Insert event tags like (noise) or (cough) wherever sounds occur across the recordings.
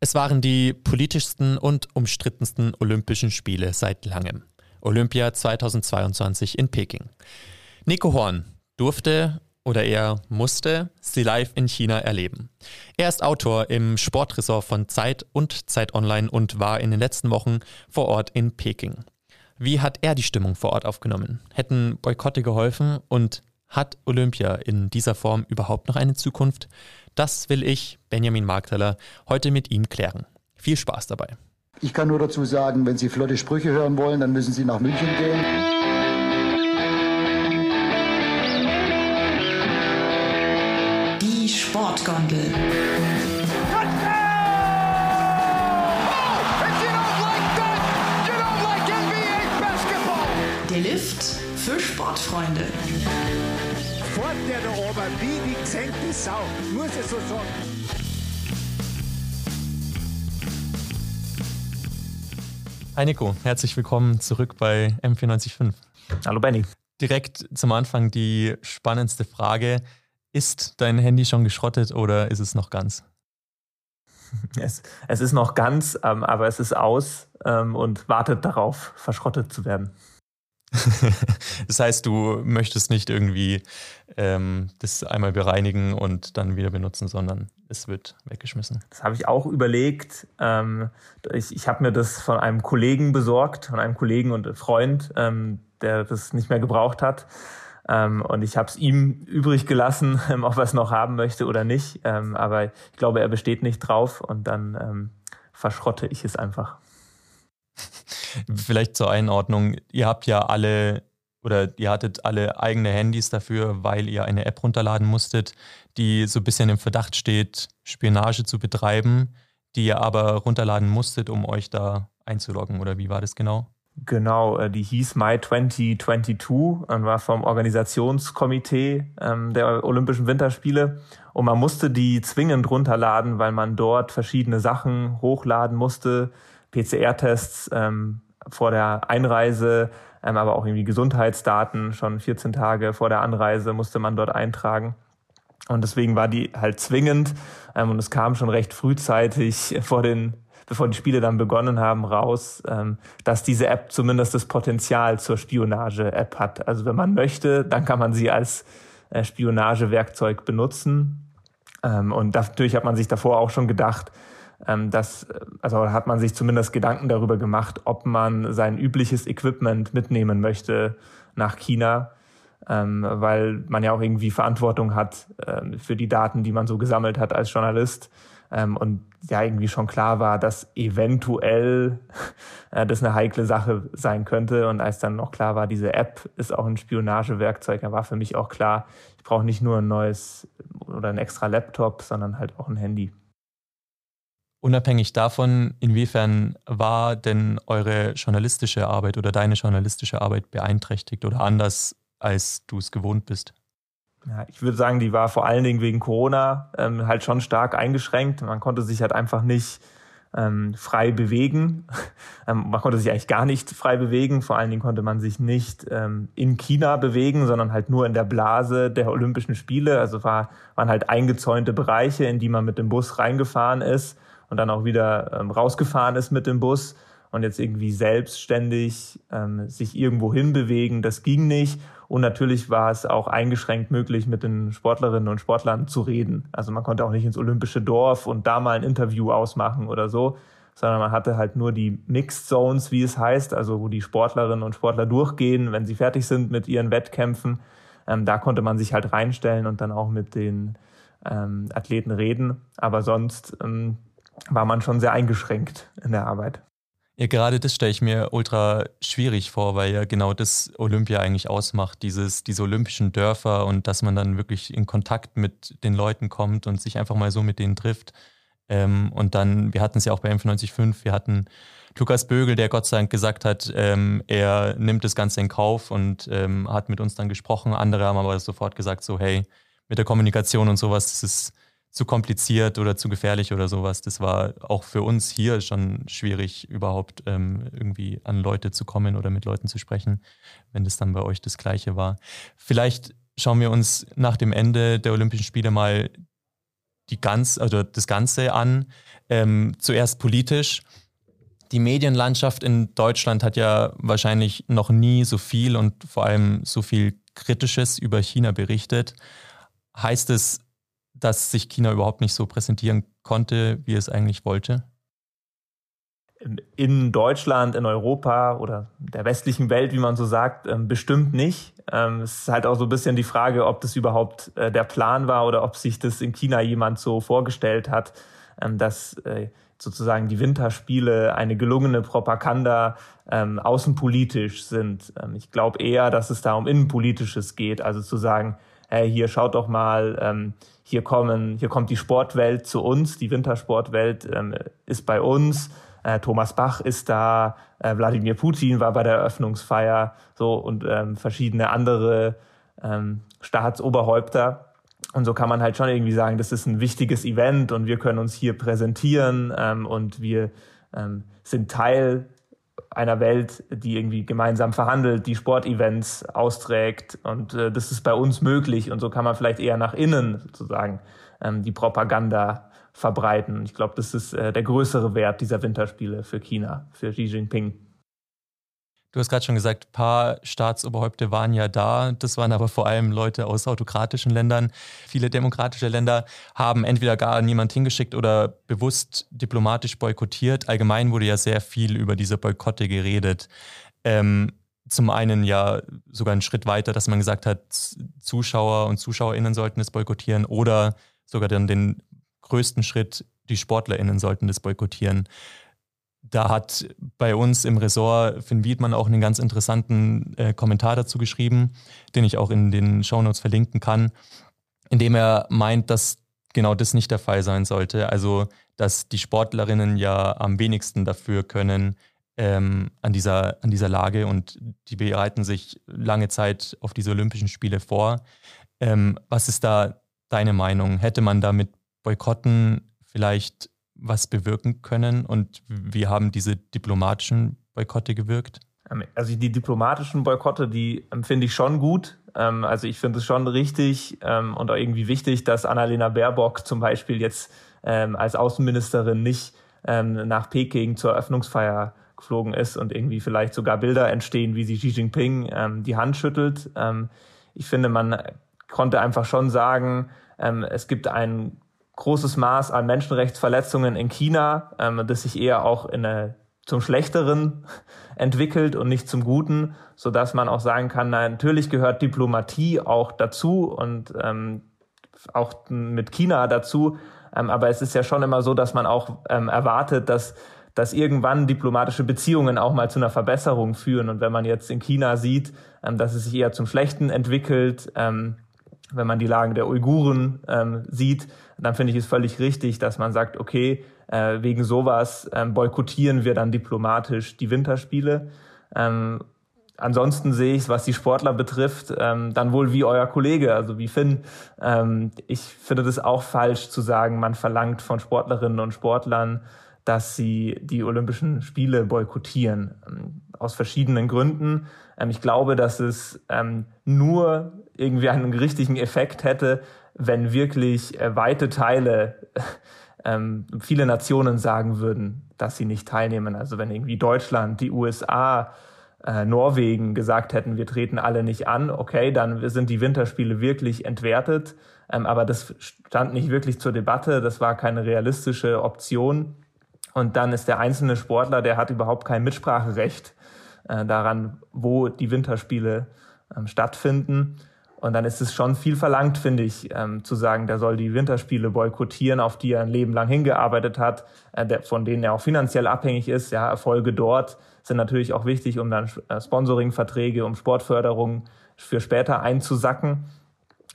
Es waren die politischsten und umstrittensten Olympischen Spiele seit langem. Olympia 2022 in Peking. Nico Horn durfte oder er musste sie live in China erleben. Er ist Autor im Sportressort von Zeit und Zeit Online und war in den letzten Wochen vor Ort in Peking. Wie hat er die Stimmung vor Ort aufgenommen? Hätten Boykotte geholfen und hat Olympia in dieser Form überhaupt noch eine Zukunft? Das will ich, Benjamin Markteller, heute mit ihm klären. Viel Spaß dabei. Ich kann nur dazu sagen, wenn Sie flotte Sprüche hören wollen, dann müssen Sie nach München gehen. Die Sportgondel. Der Lift für Sportfreunde fährt der da oben wie die gesenkte Sau. Muss ich so sagen. Hi Nico, herzlich willkommen zurück bei M495. Hallo Benny. Direkt zum Anfang die spannendste Frage. Ist dein Handy schon geschrottet oder ist es noch ganz? (laughs) Es, es ist noch ganz, ähm, aber es ist aus ähm, und wartet darauf, verschrottet zu werden. (laughs) das heißt, du möchtest nicht irgendwie ähm, das einmal bereinigen und dann wieder benutzen, sondern es wird weggeschmissen. Das habe ich auch überlegt. Ähm, ich ich habe mir das von einem Kollegen besorgt, von einem Kollegen und Freund, ähm, der das nicht mehr gebraucht hat. Ähm, und ich habe es ihm übrig gelassen, (laughs) ähm, ob er es noch haben möchte oder nicht. Ähm, aber ich glaube, er besteht nicht drauf und dann verschrotte ich es einfach. Vielleicht zur Einordnung, ihr habt ja alle oder ihr hattet alle eigene Handys dafür, weil ihr eine App runterladen musstet, die so ein bisschen im Verdacht steht, Spionage zu betreiben, die ihr aber runterladen musstet, um euch da einzuloggen. Oder wie war das genau? Genau, äh, die hieß My 2022 und war vom Organisationskomitee ähm, der Olympischen Winterspiele. Und man musste die zwingend runterladen, weil man dort verschiedene Sachen hochladen musste, PCR-Tests ähm, vor der Einreise, ähm, aber auch irgendwie Gesundheitsdaten. Schon 14 Tage vor der Anreise musste man dort eintragen. Und deswegen war die halt zwingend. Ähm, und es kam schon recht frühzeitig (laughs) vor den, bevor die Spiele dann begonnen haben, raus, ähm, dass diese App zumindest das Potenzial zur Spionage-App hat. Also wenn man möchte, dann kann man sie als äh, Spionagewerkzeug benutzen. Und natürlich hat man sich davor auch schon gedacht, das, also hat man sich zumindest Gedanken darüber gemacht, ob man sein übliches Equipment mitnehmen möchte nach China, ähm, weil man ja auch irgendwie Verantwortung hat ähm, für die Daten, die man so gesammelt hat als Journalist. Ähm, und ja, irgendwie schon klar war, dass eventuell (laughs) äh, das eine heikle Sache sein könnte. Und als dann noch klar war, diese App ist auch ein Spionagewerkzeug, da war für mich auch klar, ich brauche nicht nur ein neues oder ein extra Laptop, sondern halt auch ein Handy. Unabhängig davon, inwiefern war denn eure journalistische Arbeit oder deine journalistische Arbeit beeinträchtigt oder anders, als du es gewohnt bist? Ja, ich würde sagen, die war vor allen Dingen wegen Corona ähm, halt schon stark eingeschränkt. Man konnte sich halt einfach nicht ähm, frei bewegen. (laughs) ähm, man konnte sich eigentlich gar nicht frei bewegen. Vor allen Dingen konnte man sich nicht ähm, in China bewegen, sondern halt nur in der Blase der Olympischen Spiele. Also war, waren halt eingezäunte Bereiche, in die man mit dem Bus reingefahren ist und dann auch wieder ähm, rausgefahren ist mit dem Bus und jetzt irgendwie selbstständig ähm, sich irgendwo hinbewegen, das ging nicht. Und natürlich war es auch eingeschränkt möglich, mit den Sportlerinnen und Sportlern zu reden. Also man konnte auch nicht ins olympische Dorf und da mal ein Interview ausmachen oder so, sondern man hatte halt nur die Mixed Zones, wie es heißt, also wo die Sportlerinnen und Sportler durchgehen, wenn sie fertig sind mit ihren Wettkämpfen. Ähm, da konnte man sich halt reinstellen und dann auch mit den ähm, Athleten reden. Aber sonst ähm, war man schon sehr eingeschränkt in der Arbeit. Ja, gerade das stelle ich mir ultra schwierig vor, weil ja genau das Olympia eigentlich ausmacht, dieses, diese olympischen Dörfer und dass man dann wirklich in Kontakt mit den Leuten kommt und sich einfach mal so mit denen trifft. Ähm, und dann, wir hatten es ja auch bei M945, wir hatten Lukas Bögel, der Gott sei Dank gesagt hat, ähm, er nimmt das Ganze in Kauf und ähm, hat mit uns dann gesprochen. Andere haben aber sofort gesagt, so hey, mit der Kommunikation und sowas, das ist zu kompliziert oder zu gefährlich oder sowas. Das war auch für uns hier schon schwierig, überhaupt ähm, irgendwie an Leute zu kommen oder mit Leuten zu sprechen, wenn das dann bei euch das Gleiche war. Vielleicht schauen wir uns nach dem Ende der Olympischen Spiele mal die ganz, also das Ganze an. Ähm, zuerst politisch. Die Medienlandschaft in Deutschland hat ja wahrscheinlich noch nie so viel und vor allem so viel Kritisches über China berichtet. Heißt es, dass sich China überhaupt nicht so präsentieren konnte, wie es eigentlich wollte? in Deutschland, in Europa oder der westlichen Welt, wie man so sagt, ähm, bestimmt nicht. Ähm, es ist halt auch so ein bisschen die Frage, ob das überhaupt äh, der Plan war oder ob sich das in China jemand so vorgestellt hat, ähm, dass äh, sozusagen die Winterspiele eine gelungene Propaganda außenpolitisch sind. Ich glaube eher, dass es da um Innenpolitisches geht, also zu sagen, hey, hier schaut doch mal, hier kommen, hier kommt die Sportwelt zu uns, die Wintersportwelt ist bei uns äh, Thomas Bach ist da, äh, Wladimir Putin war bei der Eröffnungsfeier, so und ähm, verschiedene andere ähm, Staatsoberhäupter. Und so kann man halt schon irgendwie sagen, das ist ein wichtiges Event und wir können uns hier präsentieren ähm, und wir ähm, sind Teil einer Welt, die irgendwie gemeinsam verhandelt, die Sportevents austrägt und äh, das ist bei uns möglich und so kann man vielleicht eher nach innen sozusagen ähm, die Propaganda verbreiten. Ich glaube, das ist äh, der größere Wert dieser Winterspiele für China, für Xi Jinping. Du hast gerade schon gesagt, ein paar Staatsoberhäupte waren ja da. Das waren aber vor allem Leute aus autokratischen Ländern. Viele demokratische Länder haben entweder gar niemand hingeschickt oder bewusst diplomatisch boykottiert. Allgemein wurde ja sehr viel über diese Boykotte geredet. Ähm, zum einen ja sogar einen Schritt weiter, dass man gesagt hat, Zuschauer und Zuschauerinnen sollten es boykottieren oder sogar dann den größten Schritt, die SportlerInnen sollten das boykottieren. Da hat bei uns im Ressort Finn Wiedmann auch einen ganz interessanten äh, Kommentar dazu geschrieben, den ich auch in den Shownotes verlinken kann, in dem er meint, dass genau das nicht der Fall sein sollte. Also, dass die Sportlerinnen ja am wenigsten dafür können ähm, an, dieser, an dieser Lage und die bereiten sich lange Zeit auf diese Olympischen Spiele vor. Ähm, was ist da deine Meinung? Hätte man da mit Boykotten vielleicht was bewirken können und wie haben diese diplomatischen Boykotte gewirkt? Ähm, also die diplomatischen Boykotte, die finde ich schon gut. Ähm, also ich finde es schon richtig ähm, und auch irgendwie wichtig, dass Annalena Baerbock zum Beispiel jetzt als Außenministerin nicht nach Peking zur Eröffnungsfeier geflogen ist und irgendwie vielleicht sogar Bilder entstehen, wie sie Xi Jinping die Hand schüttelt. Ich finde, man konnte einfach schon sagen, es gibt einen großes Maß an Menschenrechtsverletzungen in China, ähm, das sich eher auch in eine, zum Schlechteren (laughs) entwickelt und nicht zum Guten, so dass man auch sagen kann, na, natürlich gehört Diplomatie auch dazu und ähm, auch mit China dazu. Ähm, aber es ist ja schon immer so, dass man auch ähm, erwartet, dass dass irgendwann diplomatische Beziehungen auch mal zu einer Verbesserung führen. Und wenn man jetzt in China sieht, ähm, dass es sich eher zum Schlechten entwickelt, ähm, wenn man die Lagen der Uiguren ähm, sieht, dann finde ich es völlig richtig, dass man sagt, okay, äh, wegen sowas ähm, boykottieren wir dann diplomatisch die Winterspiele. Ähm, ansonsten sehe ich es, was die Sportler betrifft, ähm, dann wohl wie euer Kollege, also wie Finn. Ähm, ich finde das auch falsch zu sagen, man verlangt von Sportlerinnen und Sportlern, dass sie die Olympischen Spiele boykottieren. Ähm, aus verschiedenen Gründen. Ähm, ich glaube, dass es ähm, nur irgendwie einen richtigen Effekt hätte, wenn wirklich äh, weite Teile, (laughs) ähm, viele Nationen sagen würden, dass sie nicht teilnehmen. Also wenn irgendwie Deutschland, die USA, äh, Norwegen gesagt hätten, wir treten alle nicht an, okay, dann sind die Winterspiele wirklich entwertet. Ähm, aber das stand nicht wirklich zur Debatte, das war keine realistische Option. Und dann ist der einzelne Sportler, der hat überhaupt kein Mitspracherecht äh, daran, wo die Winterspiele ähm, stattfinden. Und dann ist es schon viel verlangt, finde ich, ähm, zu sagen, der soll die Winterspiele boykottieren, auf die er ein Leben lang hingearbeitet hat, äh, der, von denen er auch finanziell abhängig ist. Ja, Erfolge dort sind natürlich auch wichtig, um dann äh, Sponsoringverträge, um Sportförderung für später einzusacken.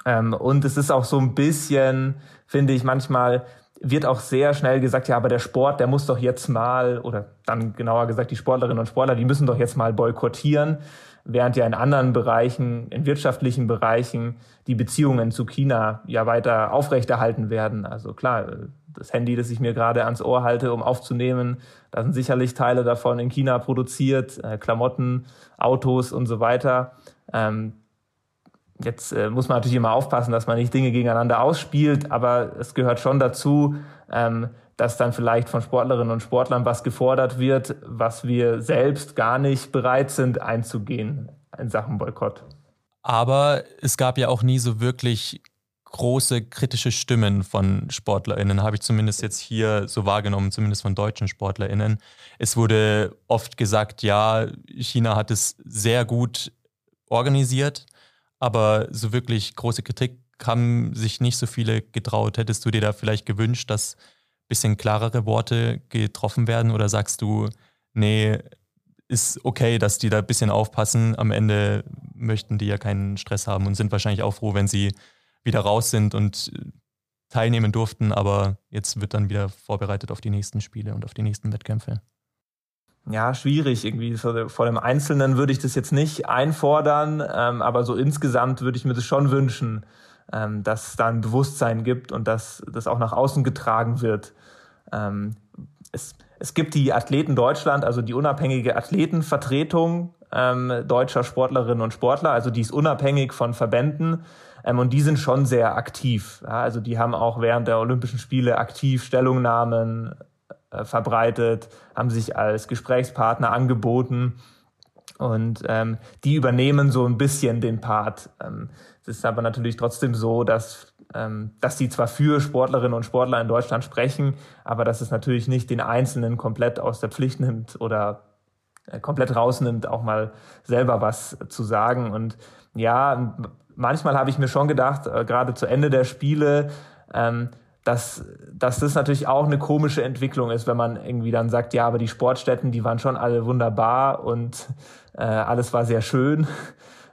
Ähm, und es ist auch so ein bisschen, finde ich, manchmal wird auch sehr schnell gesagt, ja, aber der Sport, der muss doch jetzt mal, oder dann genauer gesagt, die Sportlerinnen und Sportler, die müssen doch jetzt mal boykottieren, während ja in anderen Bereichen, in wirtschaftlichen Bereichen, die Beziehungen zu China ja weiter aufrechterhalten werden. Also klar, das Handy, das ich mir gerade ans Ohr halte, um aufzunehmen, da sind sicherlich Teile davon in China produziert, äh, Klamotten, Autos und so weiter. Ähm, Jetzt äh, muss man natürlich immer aufpassen, dass man nicht Dinge gegeneinander ausspielt, aber es gehört schon dazu, ähm, dass dann vielleicht von Sportlerinnen und Sportlern was gefordert wird, was wir selbst gar nicht bereit sind einzugehen in Sachen Boykott. Aber es gab ja auch nie so wirklich große kritische Stimmen von SportlerInnen, habe ich zumindest jetzt hier so wahrgenommen, zumindest von deutschen SportlerInnen. Es wurde oft gesagt, ja, China hat es sehr gut organisiert, aber so wirklich große Kritik haben sich nicht so viele getraut. Hättest du dir da vielleicht gewünscht, dass bisschen klarere Worte getroffen werden oder sagst du, nee, ist okay, dass die da ein bisschen aufpassen. Am Ende möchten die ja keinen Stress haben und sind wahrscheinlich auch froh, wenn sie wieder raus sind und teilnehmen durften, aber jetzt wird dann wieder vorbereitet auf die nächsten Spiele und auf die nächsten Wettkämpfe. Ja, schwierig irgendwie. Vor dem Einzelnen würde ich das jetzt nicht einfordern, ähm, aber so insgesamt würde ich mir das schon wünschen, ähm, dass es da ein Bewusstsein gibt und dass das auch nach außen getragen wird. Ähm, es, es gibt die Athleten Deutschland, also die unabhängige Athletenvertretung deutscher Sportlerinnen und Sportler, also die ist unabhängig von Verbänden. Ähm, und die sind schon sehr aktiv. Ja, also die haben auch während der Olympischen Spiele aktiv Stellungnahmen äh, verbreitet, haben sich als Gesprächspartner angeboten. Und ähm, die übernehmen so ein bisschen den Part. Ähm, es ist aber natürlich trotzdem so, dass, ähm, dass die zwar für Sportlerinnen und Sportler in Deutschland sprechen, aber dass es natürlich nicht den Einzelnen komplett aus der Pflicht nimmt oder äh, komplett rausnimmt, auch mal selber was zu sagen. Und ja, manchmal habe ich mir schon gedacht, äh, gerade zu Ende der Spiele, ähm, dass, dass das natürlich auch eine komische Entwicklung ist, wenn man irgendwie dann sagt, ja, aber die Sportstätten, die waren schon alle wunderbar und äh, alles war sehr schön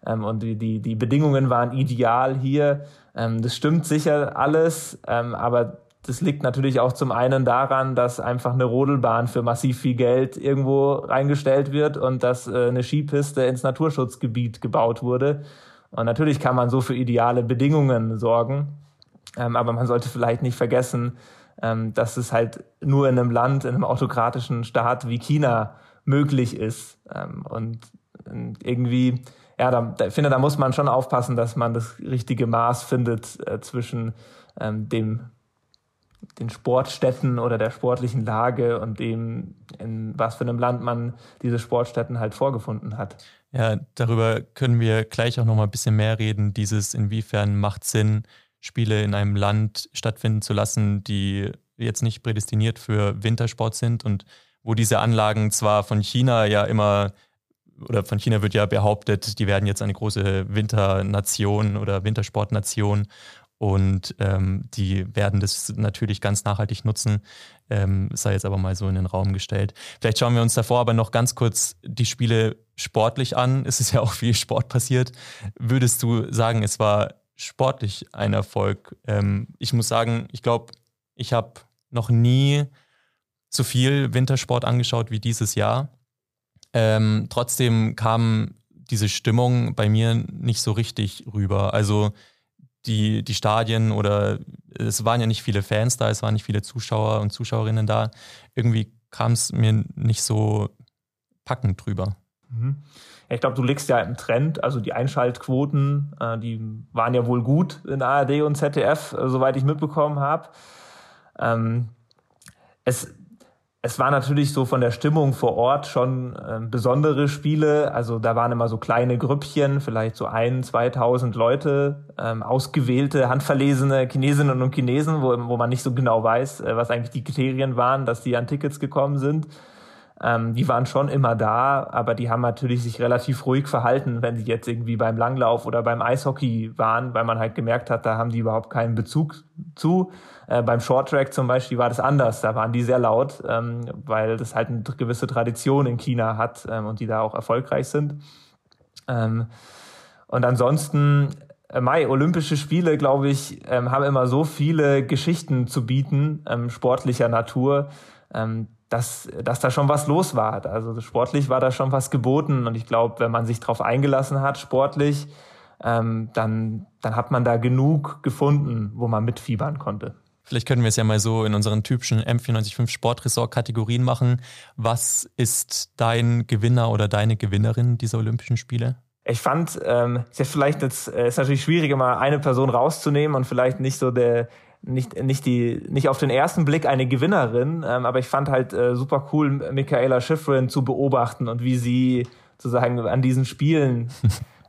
ähm, und die, die, die Bedingungen waren ideal hier. Ähm, das stimmt sicher alles, ähm, aber das liegt natürlich auch zum einen daran, dass einfach eine Rodelbahn für massiv viel Geld irgendwo reingestellt wird und dass äh, eine Skipiste ins Naturschutzgebiet gebaut wurde. Und natürlich kann man so für ideale Bedingungen sorgen, ähm, aber man sollte vielleicht nicht vergessen, ähm, dass es halt nur in einem Land, in einem autokratischen Staat wie China möglich ist. Ähm, und irgendwie, ja, da, da, finde, da muss man schon aufpassen, dass man das richtige Maß findet äh, zwischen ähm, dem den Sportstätten oder der sportlichen Lage und dem, in was für einem Land man diese Sportstätten halt vorgefunden hat. Ja, darüber können wir gleich auch noch mal ein bisschen mehr reden. Dieses, inwiefern macht Sinn, Spiele in einem Land stattfinden zu lassen, die jetzt nicht prädestiniert für Wintersport sind und wo diese Anlagen zwar von China ja immer oder von China wird ja behauptet, die werden jetzt eine große Winternation oder Wintersportnation und ähm, die werden das natürlich ganz nachhaltig nutzen, ähm, sei jetzt aber mal so in den Raum gestellt. Vielleicht schauen wir uns davor aber noch ganz kurz die Spiele sportlich an. Es ist ja auch viel Sport passiert. Würdest du sagen, es war sportlich ein Erfolg? Ähm, ich muss sagen, ich glaube, ich habe noch nie so viel Wintersport angeschaut wie dieses Jahr. Ähm, trotzdem kam diese Stimmung bei mir nicht so richtig rüber. Also die, die Stadien oder es waren ja nicht viele Fans da, es waren nicht viele Zuschauer und Zuschauerinnen da. Irgendwie kam es mir nicht so packend drüber. Mhm. Ich glaube, du liegst ja im Trend. Also die Einschaltquoten, äh, die waren ja wohl gut in ARD und ZDF, äh, soweit ich mitbekommen habe. Ähm, es es war natürlich so von der Stimmung vor Ort schon äh, besondere Spiele. Also da waren immer so kleine Grüppchen, vielleicht so ein, 2000 Leute, ähm, ausgewählte, handverlesene Chinesinnen und Chinesen, wo, wo man nicht so genau weiß, äh, was eigentlich die Kriterien waren, dass die an Tickets gekommen sind. Ähm, die waren schon immer da, aber die haben natürlich sich relativ ruhig verhalten, wenn sie jetzt irgendwie beim Langlauf oder beim Eishockey waren, weil man halt gemerkt hat, da haben die überhaupt keinen Bezug zu. Äh, beim Shorttrack zum Beispiel war das anders. Da waren die sehr laut, ähm, weil das halt eine gewisse Tradition in China hat ähm, und die da auch erfolgreich sind. Ähm, und ansonsten, äh, Mai, Olympische Spiele, glaube ich, ähm, haben immer so viele Geschichten zu bieten, ähm, sportlicher Natur, ähm, dass, dass da schon was los war. Also sportlich war da schon was geboten. Und ich glaube, wenn man sich darauf eingelassen hat, sportlich, ähm, dann, dann hat man da genug gefunden, wo man mitfiebern konnte. Vielleicht können wir es ja mal so in unseren typischen M495 Sportressort-Kategorien machen. Was ist dein Gewinner oder deine Gewinnerin dieser Olympischen Spiele? Ich fand, ähm, ist ja vielleicht jetzt, äh, ist natürlich schwierig, mal eine Person rauszunehmen und vielleicht nicht so der, nicht, nicht, die, nicht auf den ersten Blick eine Gewinnerin, ähm, aber ich fand halt äh, super cool, Michaela Schifrin zu beobachten und wie sie sozusagen an diesen Spielen (laughs)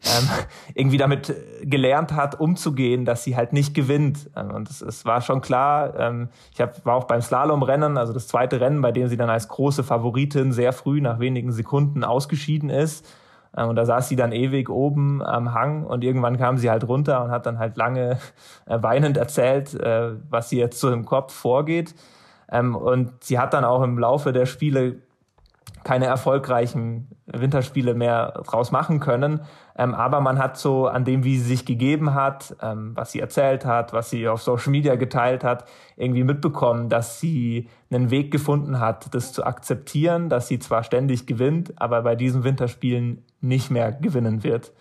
ähm, irgendwie damit gelernt hat, umzugehen, dass sie halt nicht gewinnt. Ähm, und es, es war schon klar, ähm, ich hab, war auch beim Slalomrennen, also das zweite Rennen, bei dem sie dann als große Favoritin sehr früh nach wenigen Sekunden ausgeschieden ist. Ähm, und da saß sie dann ewig oben am Hang und irgendwann kam sie halt runter und hat dann halt lange äh, weinend erzählt, äh, was sie jetzt so im Kopf vorgeht. Ähm, und sie hat dann auch im Laufe der Spiele keine erfolgreichen Winterspiele mehr draus machen können. Ähm, aber man hat so an dem, wie sie sich gegeben hat, ähm, was sie erzählt hat, was sie auf Social Media geteilt hat, irgendwie mitbekommen, dass sie einen Weg gefunden hat, das zu akzeptieren, dass sie zwar ständig gewinnt, aber bei diesen Winterspielen nicht mehr gewinnen wird.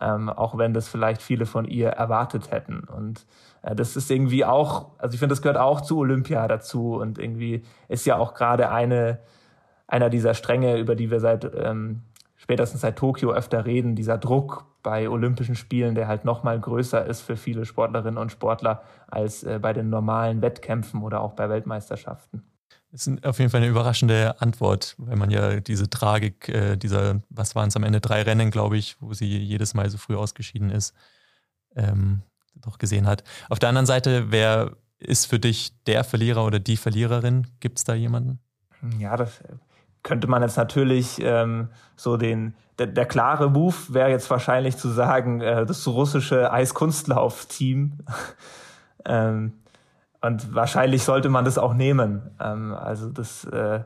Ähm, auch wenn das vielleicht viele von ihr erwartet hätten. Und äh, das ist irgendwie auch, also ich finde, das gehört auch zu Olympia dazu und irgendwie ist ja auch gerade eine, einer dieser Stränge, über die wir seit ähm, spätestens seit Tokio öfter reden, dieser Druck bei Olympischen Spielen, der halt noch mal größer ist für viele Sportlerinnen und Sportler als äh, bei den normalen Wettkämpfen oder auch bei Weltmeisterschaften. Das ist auf jeden Fall eine überraschende Antwort, weil man ja diese Tragik, äh, dieser, was waren es am Ende, drei Rennen, glaube ich, wo sie jedes Mal so früh ausgeschieden ist, ähm, doch gesehen hat. Auf der anderen Seite, wer ist für dich der Verlierer oder die Verliererin? Gibt es da jemanden? Ja, das könnte man jetzt natürlich ähm, so den, der, der klare Move wäre jetzt wahrscheinlich zu sagen, äh, das russische Eiskunstlauf-Team. (laughs) ähm, und wahrscheinlich sollte man das auch nehmen. Ähm, also das, äh,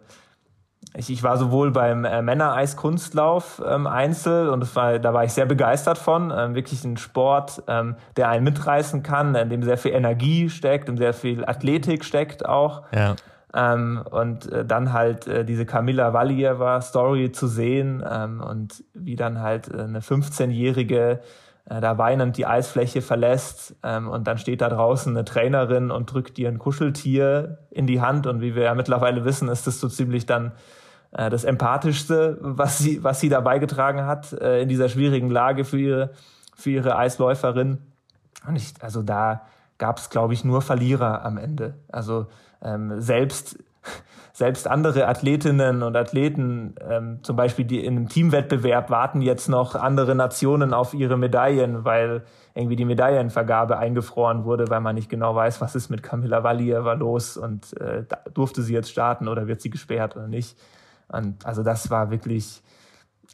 ich, ich war sowohl beim äh, Männer-Eiskunstlauf ähm, Einzel und das war, da war ich sehr begeistert von. Ähm, wirklich ein Sport, ähm, der einen mitreißen kann, in dem sehr viel Energie steckt, in sehr viel Athletik steckt auch. Ja. Ähm, und äh, dann halt äh, diese Kamila Valieva Story zu sehen ähm, und wie dann halt äh, eine 15-jährige äh, da weinend die Eisfläche verlässt ähm, und dann steht da draußen eine Trainerin und drückt ihr ein Kuscheltier in die Hand. Und wie wir ja mittlerweile wissen, ist das so ziemlich dann äh, das empathischste, was sie was sie da beigetragen hat äh, in dieser schwierigen Lage für ihre für ihre Eisläuferin. Und ich also da gab es glaube ich nur Verlierer am Ende. Also ähm, selbst (laughs) selbst andere Athletinnen und Athleten, ähm, zum Beispiel die in einem Teamwettbewerb, warten jetzt noch andere Nationen auf ihre Medaillen, weil irgendwie die Medaillenvergabe eingefroren wurde, weil man nicht genau weiß, was ist mit Camilla Valieva los und äh, durfte sie jetzt starten oder wird sie gesperrt oder nicht. Und also das war wirklich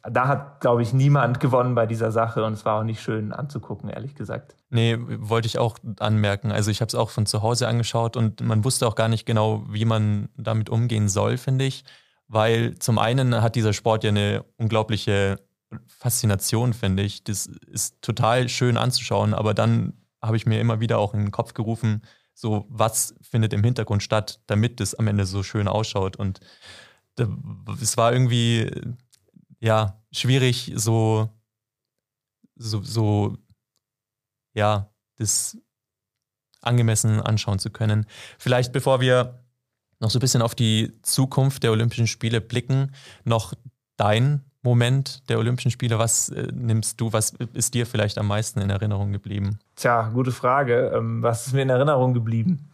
da hat, glaube ich, niemand gewonnen bei dieser Sache und es war auch nicht schön anzugucken, ehrlich gesagt. Nee, wollte ich auch anmerken. Also ich habe es auch von zu Hause angeschaut und man wusste auch gar nicht genau, wie man damit umgehen soll, finde ich. Weil zum einen hat dieser Sport ja eine unglaubliche Faszination, finde ich. Das ist total schön anzuschauen, aber dann habe ich mir immer wieder auch in den Kopf gerufen, so was findet im Hintergrund statt, damit es am Ende so schön ausschaut. Und es war irgendwie ja, schwierig, so, so, so, ja, das angemessen anschauen zu können. Vielleicht bevor wir noch so ein bisschen auf die Zukunft der Olympischen Spiele blicken, noch dein Moment der Olympischen Spiele. Was äh, nimmst du, was ist dir vielleicht am meisten in Erinnerung geblieben? Tja, gute Frage. Ähm, was ist mir in Erinnerung geblieben?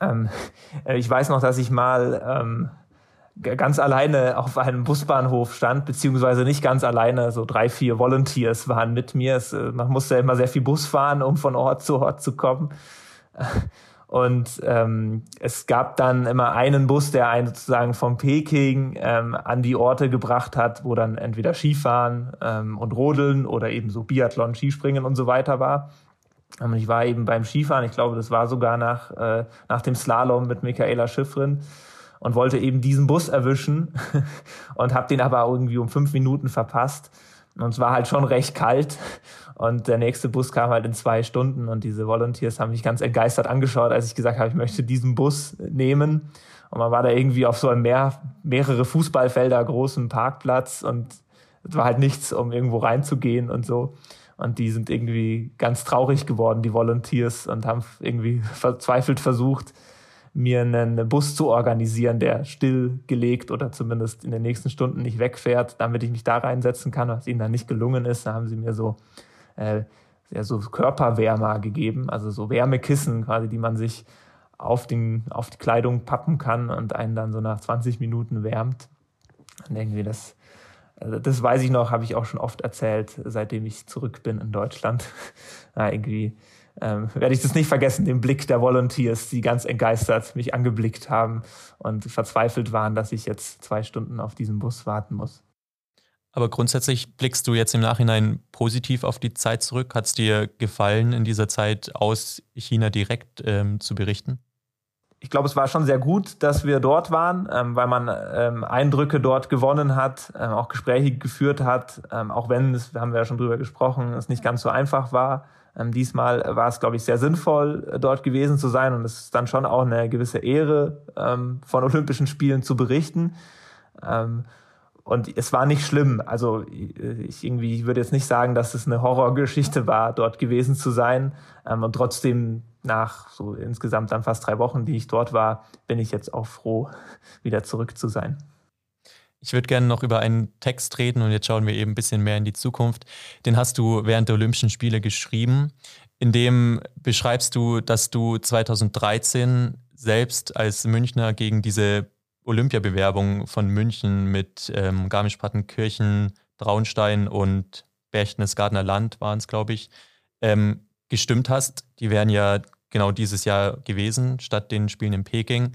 Ähm, äh, ich weiß noch, dass ich mal ähm, ganz alleine auf einem Busbahnhof stand, beziehungsweise nicht ganz alleine, so drei, vier Volunteers waren mit mir. Es, äh, man musste immer sehr viel Bus fahren, um von Ort zu Ort zu kommen. (laughs) Und ähm, es gab dann immer einen Bus, der einen sozusagen von Peking ähm, an die Orte gebracht hat, wo dann entweder Skifahren ähm, und Rodeln oder eben so Biathlon, Skispringen und so weiter war. Und ich war eben beim Skifahren, ich glaube, das war sogar nach, äh, nach dem Slalom mit Michaela Schiffrin und wollte eben diesen Bus erwischen (laughs) und habe den aber irgendwie um fünf Minuten verpasst. Und es war halt schon recht kalt. Und der nächste Bus kam halt in zwei Stunden und diese Volunteers haben mich ganz entgeistert angeschaut, als ich gesagt habe, ich möchte diesen Bus nehmen. Und man war da irgendwie auf so einem mehr, mehrere Fußballfelder großen Parkplatz und es war halt nichts, um irgendwo reinzugehen und so. Und die sind irgendwie ganz traurig geworden, die Volunteers, und haben irgendwie (laughs) verzweifelt versucht, mir einen Bus zu organisieren, der stillgelegt oder zumindest in den nächsten Stunden nicht wegfährt, damit ich mich da reinsetzen kann, was ihnen dann nicht gelungen ist. Da haben sie mir so, äh, ja, so Körperwärmer gegeben, also so Wärmekissen quasi, die man sich auf, den, auf die Kleidung pappen kann und einen dann so nach 20 Minuten wärmt. Und irgendwie das, also das weiß ich noch, habe ich auch schon oft erzählt, seitdem ich zurück bin in Deutschland. (laughs) ja, irgendwie ähm, werde ich das nicht vergessen, den Blick der Volunteers, die ganz entgeistert mich angeblickt haben und verzweifelt waren, dass ich jetzt zwei Stunden auf diesen Bus warten muss. Aber grundsätzlich blickst du jetzt im Nachhinein positiv auf die Zeit zurück. Hat es dir gefallen, in dieser Zeit aus China direkt ähm, zu berichten? Ich glaube, es war schon sehr gut, dass wir dort waren, ähm, weil man ähm, Eindrücke dort gewonnen hat, ähm, auch Gespräche geführt hat, ähm, auch wenn, das haben wir ja schon drüber gesprochen, es nicht ganz so einfach war. Ähm, diesmal war es, glaube ich, sehr sinnvoll, äh, dort gewesen zu sein und es ist dann schon auch eine gewisse Ehre, ähm, von (laughs) Olympischen Spielen zu berichten. Und es war nicht schlimm. Also ich irgendwie ich würde jetzt nicht sagen, dass es eine Horrorgeschichte war, dort gewesen zu sein. Ähm, und trotzdem nach so insgesamt dann fast drei Wochen, die ich dort war, bin ich jetzt auch froh, (laughs) wieder zurück zu sein. Ich würde gerne noch über einen Text reden und jetzt schauen wir eben ein bisschen mehr in die Zukunft. Den hast du während der Olympischen Spiele geschrieben. In dem beschreibst du, dass du 2013 selbst als Münchner gegen diese Olympiabewerbung von München mit ähm, Garmisch-Partenkirchen, Traunstein und Berchtesgadener Land waren es, glaube ich, ähm, gestimmt hast. Die wären ja genau dieses Jahr gewesen, statt den Spielen in Peking.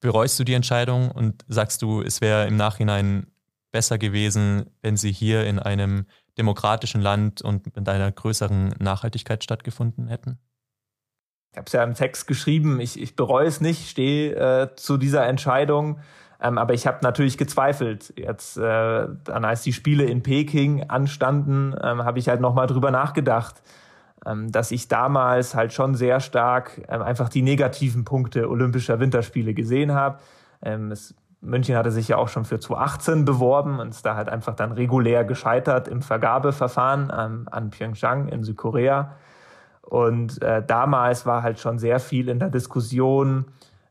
Bereust du die Entscheidung und sagst du, es wäre im Nachhinein besser gewesen, wenn sie hier in einem demokratischen Land und mit einer größeren Nachhaltigkeit stattgefunden hätten? Ich habe es ja im Text geschrieben, ich, ich bereue es nicht, stehe äh, zu dieser Entscheidung. Ähm, aber ich habe natürlich gezweifelt. Jetzt, äh, dann als die Spiele in Peking anstanden, ähm, habe ich halt nochmal drüber nachgedacht, dass ich damals halt schon sehr stark ähm, einfach die negativen Punkte Olympischer Winterspiele gesehen habe. Ähm, München hatte sich ja auch schon für 2018 beworben und ist da halt einfach dann regulär gescheitert im Vergabeverfahren ähm, an Pyeongchang in Südkorea. Und äh, damals war halt schon sehr viel in der Diskussion,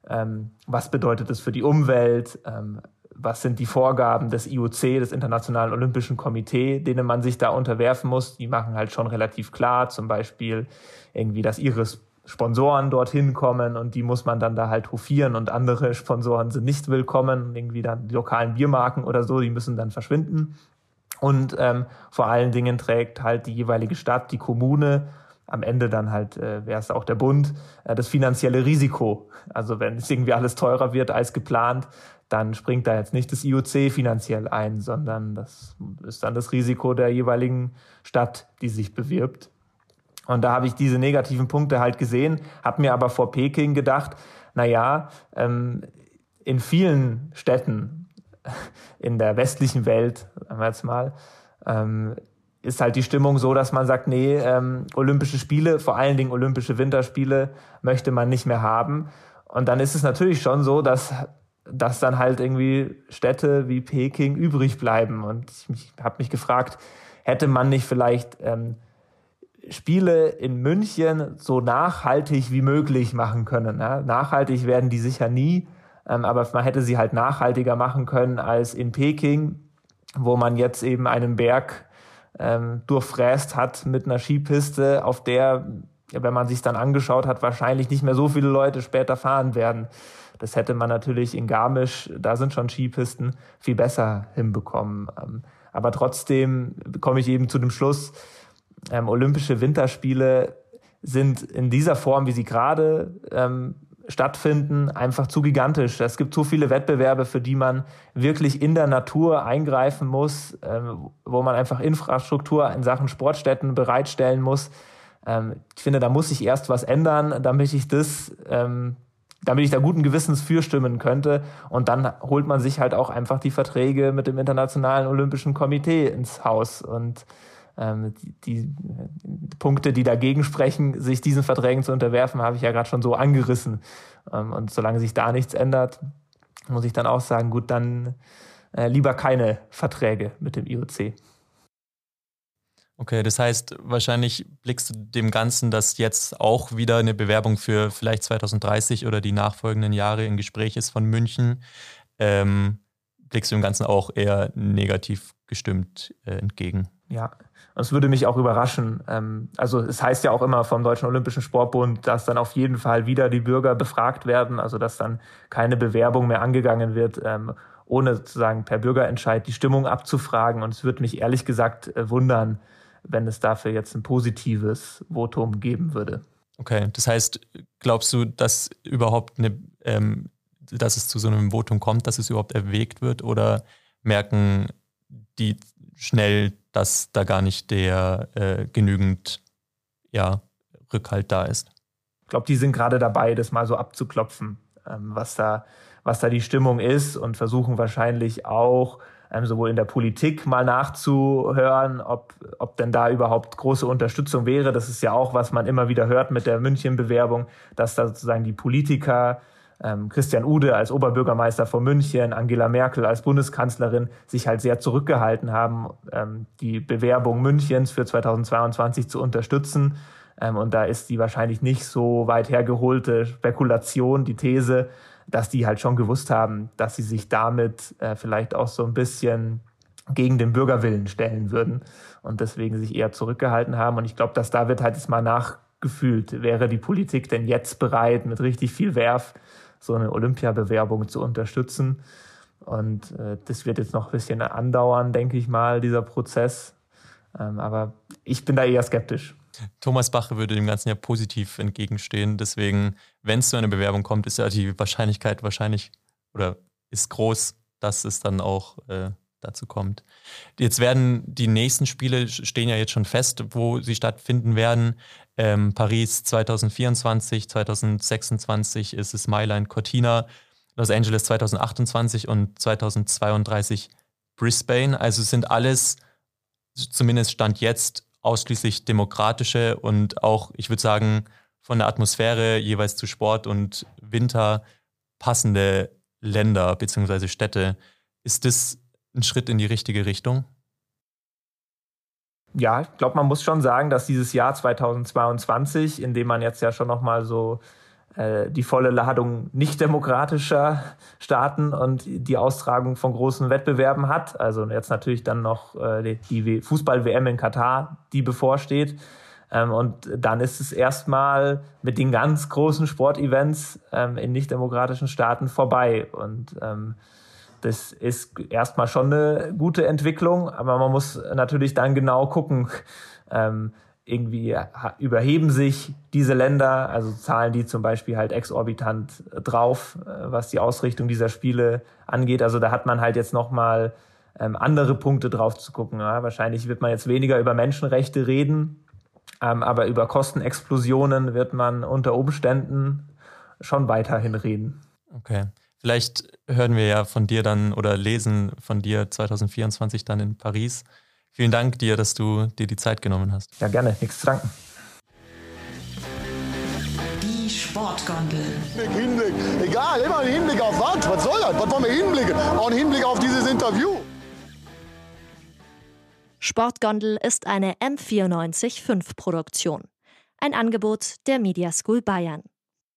ähm, was bedeutet das für die Umwelt, ähm, was sind die Vorgaben des IOC, des Internationalen Olympischen Komitee, denen man sich da unterwerfen muss. Die machen halt schon relativ klar, zum Beispiel irgendwie, dass ihre Sponsoren dorthin kommen und die muss man dann da halt hofieren und andere (laughs) Sponsoren sind nicht willkommen, irgendwie dann die lokalen Biermarken oder so, die müssen dann verschwinden. Und ähm, vor allen Dingen trägt halt die jeweilige Stadt, die Kommune am Ende dann halt, äh, wäre es auch der Bund, äh, das finanzielle Risiko. Also wenn es irgendwie alles teurer wird als geplant, dann springt da jetzt nicht das IOC finanziell ein, sondern das ist dann das Risiko der jeweiligen Stadt, die sich bewirbt. Und da habe ich diese negativen Punkte halt gesehen, habe mir aber vor Peking gedacht, na ja, ähm, in vielen Städten (laughs) in der westlichen Welt, sagen wir jetzt mal, ähm, ist halt die Stimmung so, dass man sagt, nee, ähm, Olympische Spiele, vor allen Dingen Olympische Winterspiele, möchte man nicht mehr haben. Und dann ist es natürlich schon so, dass, dass dann halt irgendwie Städte wie Peking übrig bleiben. Und ich habe mich gefragt, hätte man nicht vielleicht ähm, Spiele in München so nachhaltig wie möglich machen können? Ja? Nachhaltig werden die sicher nie, ähm, aber man hätte sie halt nachhaltiger machen können als in Peking, wo man jetzt eben einen Berg ähm, durchfräst hat mit einer Skipiste, auf der, wenn man sich dann angeschaut hat, wahrscheinlich nicht mehr so viele Leute später fahren werden. Das hätte man natürlich in Garmisch, da sind schon Skipisten, viel besser hinbekommen. Ähm, aber trotzdem komme ich eben zu dem Schluss, ähm, Olympische Winterspiele sind in dieser Form, wie sie gerade ähm, stattfinden, einfach zu gigantisch. Es gibt zu viele Wettbewerbe, für die man wirklich in der Natur eingreifen muss, ähm, wo man einfach Infrastruktur in Sachen Sportstätten bereitstellen muss. Ähm, ich finde, da muss sich erst was ändern, damit ich das, ähm, damit ich da guten Gewissens für stimmen könnte. Und dann holt man sich halt auch einfach die Verträge mit dem Internationalen Olympischen Komitee ins Haus und ähm, die, die, Punkte, die dagegen sprechen, sich diesen Verträgen zu unterwerfen, habe ich ja gerade schon so angerissen. Ähm, und solange sich da nichts ändert, muss ich dann auch sagen, gut, dann äh, lieber keine Verträge mit dem IOC. Okay, das heißt, wahrscheinlich blickst du dem Ganzen, dass jetzt auch wieder eine Bewerbung für vielleicht 2030 oder die nachfolgenden Jahre in Gespräch ist von München, ähm, blickst du dem Ganzen auch eher negativ gestimmt äh, entgegen? Ja, es würde mich auch überraschen. Ähm, also es heißt ja auch immer vom Deutschen Olympischen Sportbund, dass dann auf jeden Fall wieder die Bürger befragt werden, also dass dann keine Bewerbung mehr angegangen wird, ähm, ohne sozusagen per Bürgerentscheid die Stimmung abzufragen. Und es würde mich ehrlich gesagt äh, wundern, wenn es dafür jetzt ein positives Votum geben würde. Okay, das heißt, glaubst du, dass überhaupt eine, ähm, dass es zu so einem Votum kommt, dass es überhaupt erwägt wird, oder merken die schnell, dass da gar nicht der äh, genügend ja, Rückhalt da ist? Ich glaube, die sind gerade dabei, das mal so abzuklopfen, ähm, was da, was da die Stimmung ist und versuchen wahrscheinlich auch ähm, sowohl in der Politik mal nachzuhören, ob, ob denn da überhaupt große Unterstützung wäre. Das ist ja auch, was man immer wieder hört mit der München-Bewerbung, dass da sozusagen die Politiker, ähm, Christian Ude als Oberbürgermeister von München, Angela Merkel als Bundeskanzlerin sich halt sehr zurückgehalten haben, ähm, die Bewerbung Münchens für 2022 zu unterstützen. Ähm, und da ist die wahrscheinlich nicht so weit hergeholte Spekulation, die These, dass die halt schon gewusst haben, dass sie sich damit äh, vielleicht auch so ein bisschen gegen den Bürgerwillen stellen würden und deswegen sich eher zurückgehalten haben. Und ich glaube, dass da wird halt jetzt mal nachgefühlt, wäre die Politik denn jetzt bereit, mit richtig viel Werf so eine Olympiabewerbung zu unterstützen. Und äh, das wird jetzt noch ein bisschen andauern, denke ich mal, dieser Prozess. Ähm, aber ich bin da eher skeptisch. Thomas Bach würde dem Ganzen ja positiv entgegenstehen. Deswegen, wenn es zu einer Bewerbung kommt, ist ja die Wahrscheinlichkeit wahrscheinlich oder ist groß, dass es dann auch äh, dazu kommt. Jetzt werden die nächsten Spiele stehen ja jetzt schon fest, wo sie stattfinden werden. Ähm, Paris 2024, 2026 ist es Mailand Cortina, Los Angeles 2028 und 2032 Brisbane. Also sind alles, zumindest Stand jetzt, ausschließlich demokratische und auch, ich würde sagen, von der Atmosphäre jeweils zu Sport und Winter passende Länder bzw. Städte. Ist das ein Schritt in die richtige Richtung? Ja, ich glaube, man muss schon sagen, dass dieses Jahr 2022, in dem man jetzt ja schon nochmal so die volle Ladung nicht demokratischer Staaten und die Austragung von großen Wettbewerben hat. Also jetzt natürlich dann noch äh, die Fußball-WM in Katar, die bevorsteht. Ähm, und dann ist es erstmal mit den ganz großen Sportevents ähm, in nicht demokratischen Staaten vorbei. Und ähm, das ist erstmal schon eine gute Entwicklung, aber man muss natürlich dann genau gucken, irgendwie überheben sich diese Länder, also zahlen die zum Beispiel halt exorbitant drauf, äh, was die Ausrichtung dieser Spiele angeht. Also da hat man halt jetzt nochmal ähm, andere Punkte drauf zu gucken. Ja. Wahrscheinlich wird man jetzt weniger über Menschenrechte reden, ähm, aber über Kostenexplosionen wird man unter Umständen schon weiterhin reden. Okay. Vielleicht hören wir ja von dir dann oder lesen von dir 2024 dann in Paris. Vielen Dank dir, dass du dir die Zeit genommen hast. Ja, gerne. Nichts zu danken. Die Sportgondel. Hinblick. Egal, immer ein Hinblick auf was? Was soll das? Was wollen wir hinblicken? Auch ein Hinblick auf dieses Interview. Sportgondel ist eine M945 Produktion. Ein Angebot der Media School Bayern.